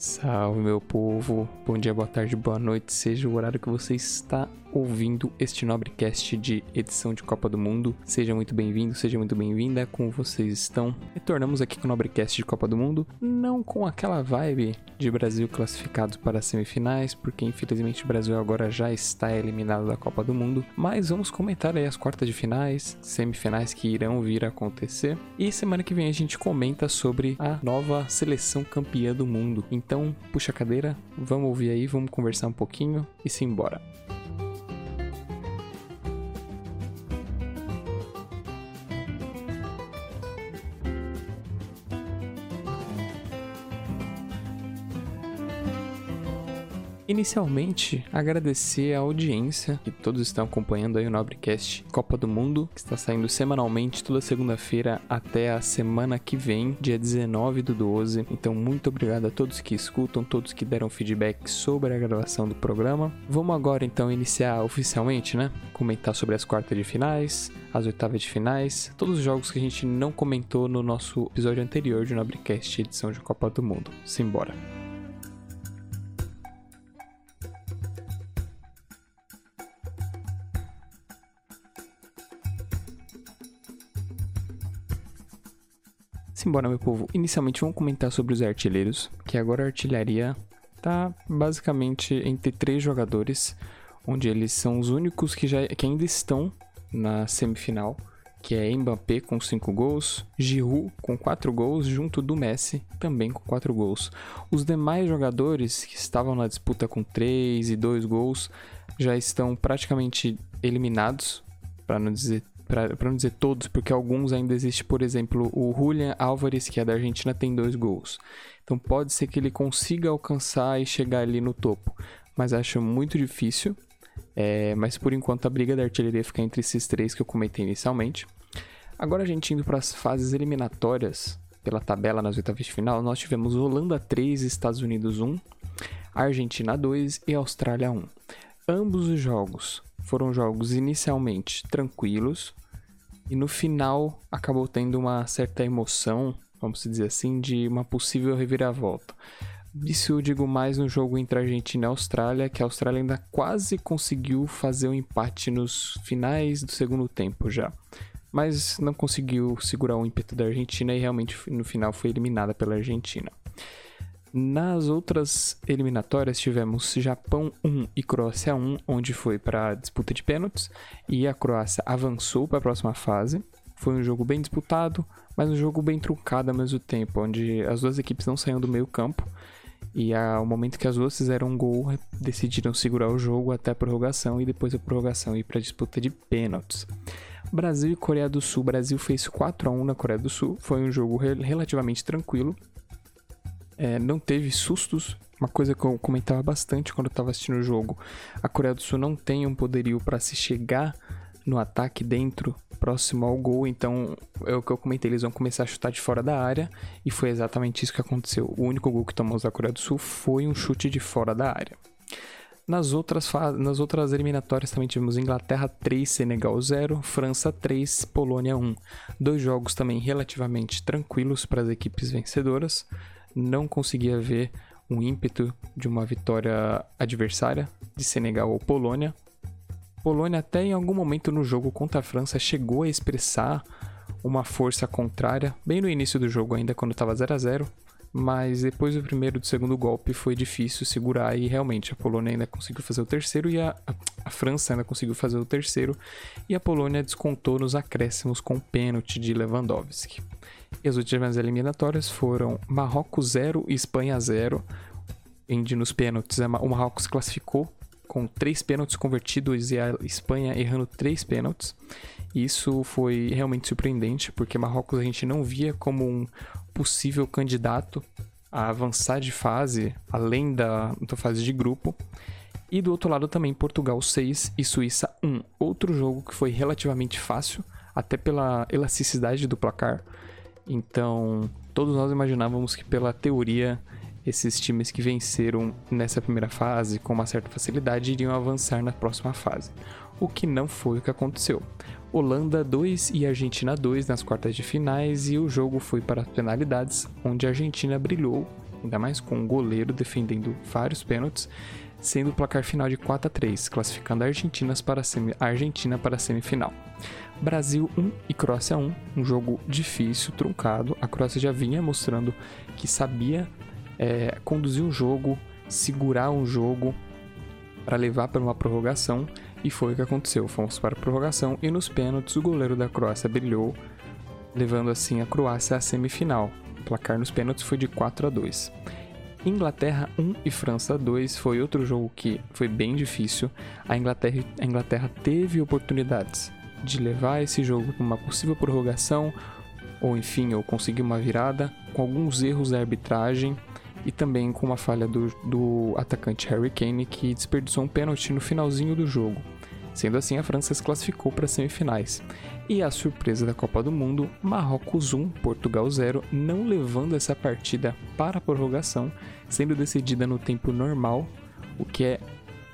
Salve, meu povo. Bom dia, boa tarde, boa noite, seja o horário que você está ouvindo este Nobrecast de edição de Copa do Mundo. Seja muito bem-vindo, seja muito bem-vinda. Como vocês estão? Retornamos aqui com o Nobrecast de Copa do Mundo, não com aquela vibe de Brasil classificados para as semifinais, porque infelizmente o Brasil agora já está eliminado da Copa do Mundo, mas vamos comentar aí as quartas de finais, semifinais que irão vir a acontecer. E semana que vem a gente comenta sobre a nova seleção campeã do mundo. Então, puxa a cadeira, vamos ouvir aí, vamos conversar um pouquinho e simbora. Inicialmente, agradecer a audiência que todos estão acompanhando aí o Nobrecast Copa do Mundo, que está saindo semanalmente toda segunda-feira até a semana que vem, dia 19 do 12. Então, muito obrigado a todos que escutam, todos que deram feedback sobre a gravação do programa. Vamos agora então iniciar oficialmente, né? Comentar sobre as quartas de finais, as oitavas de finais, todos os jogos que a gente não comentou no nosso episódio anterior de Nobrecast edição de Copa do Mundo. Simbora. Simbora, meu povo. Inicialmente vamos comentar sobre os artilheiros, que agora a artilharia tá basicamente entre três jogadores, onde eles são os únicos que, já, que ainda estão na semifinal, que é Mbappé com 5 gols, Giroud com 4 gols, junto do Messi também com 4 gols. Os demais jogadores que estavam na disputa com 3 e 2 gols já estão praticamente eliminados, para não dizer para não dizer todos, porque alguns ainda existe, por exemplo, o Julian Álvares, que é da Argentina, tem dois gols. Então pode ser que ele consiga alcançar e chegar ali no topo, mas acho muito difícil. É, mas por enquanto a briga da artilharia fica entre esses três que eu comentei inicialmente. Agora a gente indo para as fases eliminatórias pela tabela nas oitavas de final, nós tivemos Holanda 3, Estados Unidos 1, Argentina 2 e Austrália 1. Ambos os jogos foram jogos inicialmente tranquilos, e no final acabou tendo uma certa emoção, vamos dizer assim, de uma possível reviravolta. Isso eu digo mais no jogo entre Argentina e Austrália, que a Austrália ainda quase conseguiu fazer um empate nos finais do segundo tempo já. Mas não conseguiu segurar o ímpeto da Argentina e realmente no final foi eliminada pela Argentina. Nas outras eliminatórias tivemos Japão 1 e Croácia 1, onde foi para disputa de pênaltis e a Croácia avançou para a próxima fase. Foi um jogo bem disputado, mas um jogo bem truncado ao mesmo tempo, onde as duas equipes não saíam do meio campo e ao momento que as duas fizeram um gol, decidiram segurar o jogo até a prorrogação e depois a prorrogação ir para a disputa de pênaltis. Brasil e Coreia do Sul. Brasil fez 4 a 1 na Coreia do Sul. Foi um jogo relativamente tranquilo é, não teve sustos. Uma coisa que eu comentava bastante quando eu estava assistindo o jogo. A Coreia do Sul não tem um poderio para se chegar no ataque dentro, próximo ao gol. Então, é o que eu comentei, eles vão começar a chutar de fora da área. E foi exatamente isso que aconteceu. O único gol que tomamos da Coreia do Sul foi um chute de fora da área. Nas outras, nas outras eliminatórias também tivemos Inglaterra 3, Senegal 0, França 3, Polônia 1. Dois jogos também relativamente tranquilos para as equipes vencedoras não conseguia ver um ímpeto de uma vitória adversária de Senegal ou Polônia. Polônia até em algum momento no jogo contra a França chegou a expressar uma força contrária, bem no início do jogo ainda quando estava 0 a 0, mas depois do primeiro e do segundo golpe foi difícil segurar e realmente a Polônia ainda conseguiu fazer o terceiro e a, a, França ainda conseguiu fazer o terceiro e a Polônia descontou nos acréscimos com pênalti de Lewandowski. E as últimas eliminatórias foram Marrocos 0 e Espanha 0. Onde nos pênaltis o Marrocos classificou com três pênaltis convertidos e a Espanha errando três pênaltis. Isso foi realmente surpreendente, porque Marrocos a gente não via como um possível candidato a avançar de fase, além da, da fase de grupo. E do outro lado também Portugal 6 e Suíça 1. Outro jogo que foi relativamente fácil, até pela elasticidade do placar. Então, todos nós imaginávamos que, pela teoria, esses times que venceram nessa primeira fase com uma certa facilidade iriam avançar na próxima fase. O que não foi o que aconteceu. Holanda 2 e Argentina 2 nas quartas de finais e o jogo foi para as penalidades, onde a Argentina brilhou ainda mais com o goleiro defendendo vários pênaltis, sendo o placar final de 4 a 3, classificando a Argentina para a, semi, a Argentina para a semifinal. Brasil 1 e Croácia 1, um jogo difícil, truncado. A Croácia já vinha mostrando que sabia é, conduzir um jogo, segurar um jogo para levar para uma prorrogação e foi o que aconteceu. Fomos para a prorrogação e nos pênaltis o goleiro da Croácia brilhou, levando assim a Croácia à semifinal. O placar nos pênaltis foi de 4 a 2. Inglaterra 1 e França 2 foi outro jogo que foi bem difícil. A Inglaterra, a Inglaterra teve oportunidades de levar esse jogo para uma possível prorrogação, ou enfim, ou conseguir uma virada, com alguns erros da arbitragem e também com uma falha do, do atacante Harry Kane que desperdiçou um pênalti no finalzinho do jogo. Sendo assim, a França se classificou para as semifinais. E a surpresa da Copa do Mundo, Marrocos 1, Portugal 0, não levando essa partida para a prorrogação, sendo decidida no tempo normal, o que é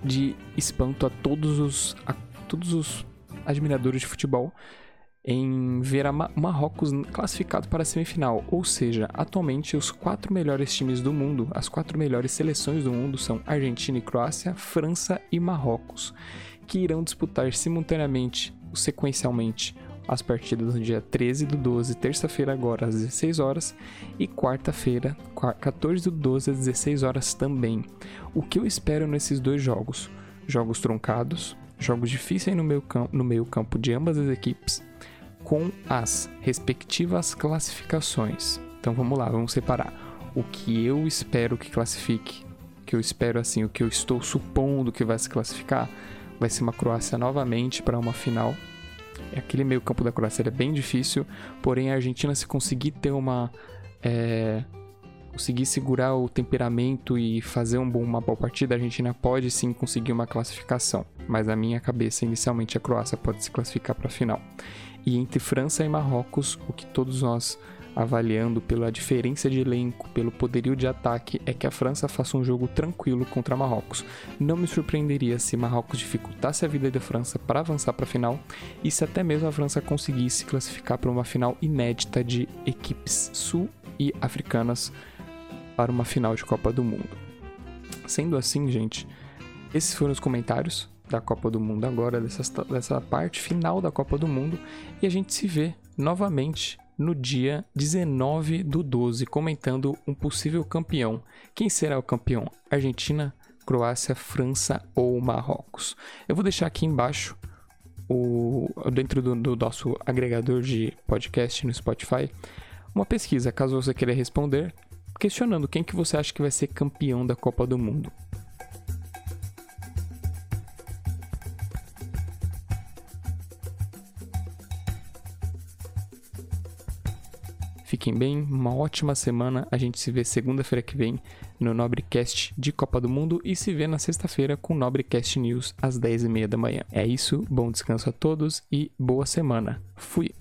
de espanto a todos os, a todos os admiradores de futebol em ver a Marrocos classificado para a semifinal, ou seja, atualmente os quatro melhores times do mundo, as quatro melhores seleções do mundo são Argentina e Croácia, França e Marrocos, que irão disputar simultaneamente, sequencialmente, as partidas no dia 13 do 12, terça-feira agora às 16 horas e quarta-feira, 14 do 12 às 16 horas também. O que eu espero nesses dois jogos? Jogos truncados, jogos difíceis no meio, no meio campo de ambas as equipes, com as respectivas classificações. Então vamos lá, vamos separar. O que eu espero que classifique, que eu espero assim, o que eu estou supondo que vai se classificar, vai ser uma Croácia novamente para uma final. Aquele meio campo da Croácia é bem difícil, porém a Argentina se conseguir ter uma é, conseguir segurar o temperamento e fazer um bom, uma boa partida, a Argentina pode sim conseguir uma classificação. Mas na minha cabeça, inicialmente a Croácia pode se classificar para a final. E entre França e Marrocos, o que todos nós avaliando pela diferença de elenco, pelo poderio de ataque, é que a França faça um jogo tranquilo contra Marrocos. Não me surpreenderia se Marrocos dificultasse a vida da França para avançar para a final e se até mesmo a França conseguisse classificar para uma final inédita de equipes sul e africanas para uma final de Copa do Mundo. Sendo assim, gente, esses foram os comentários da Copa do Mundo agora, dessa, dessa parte final da Copa do Mundo, e a gente se vê novamente no dia 19 do 12, comentando um possível campeão. Quem será o campeão? Argentina, Croácia, França ou Marrocos? Eu vou deixar aqui embaixo, o, dentro do, do nosso agregador de podcast no Spotify, uma pesquisa, caso você queira responder, questionando quem que você acha que vai ser campeão da Copa do Mundo. Fiquem bem, uma ótima semana. A gente se vê segunda-feira que vem no Nobrecast de Copa do Mundo e se vê na sexta-feira com Nobrecast News às 10h30 da manhã. É isso, bom descanso a todos e boa semana. Fui!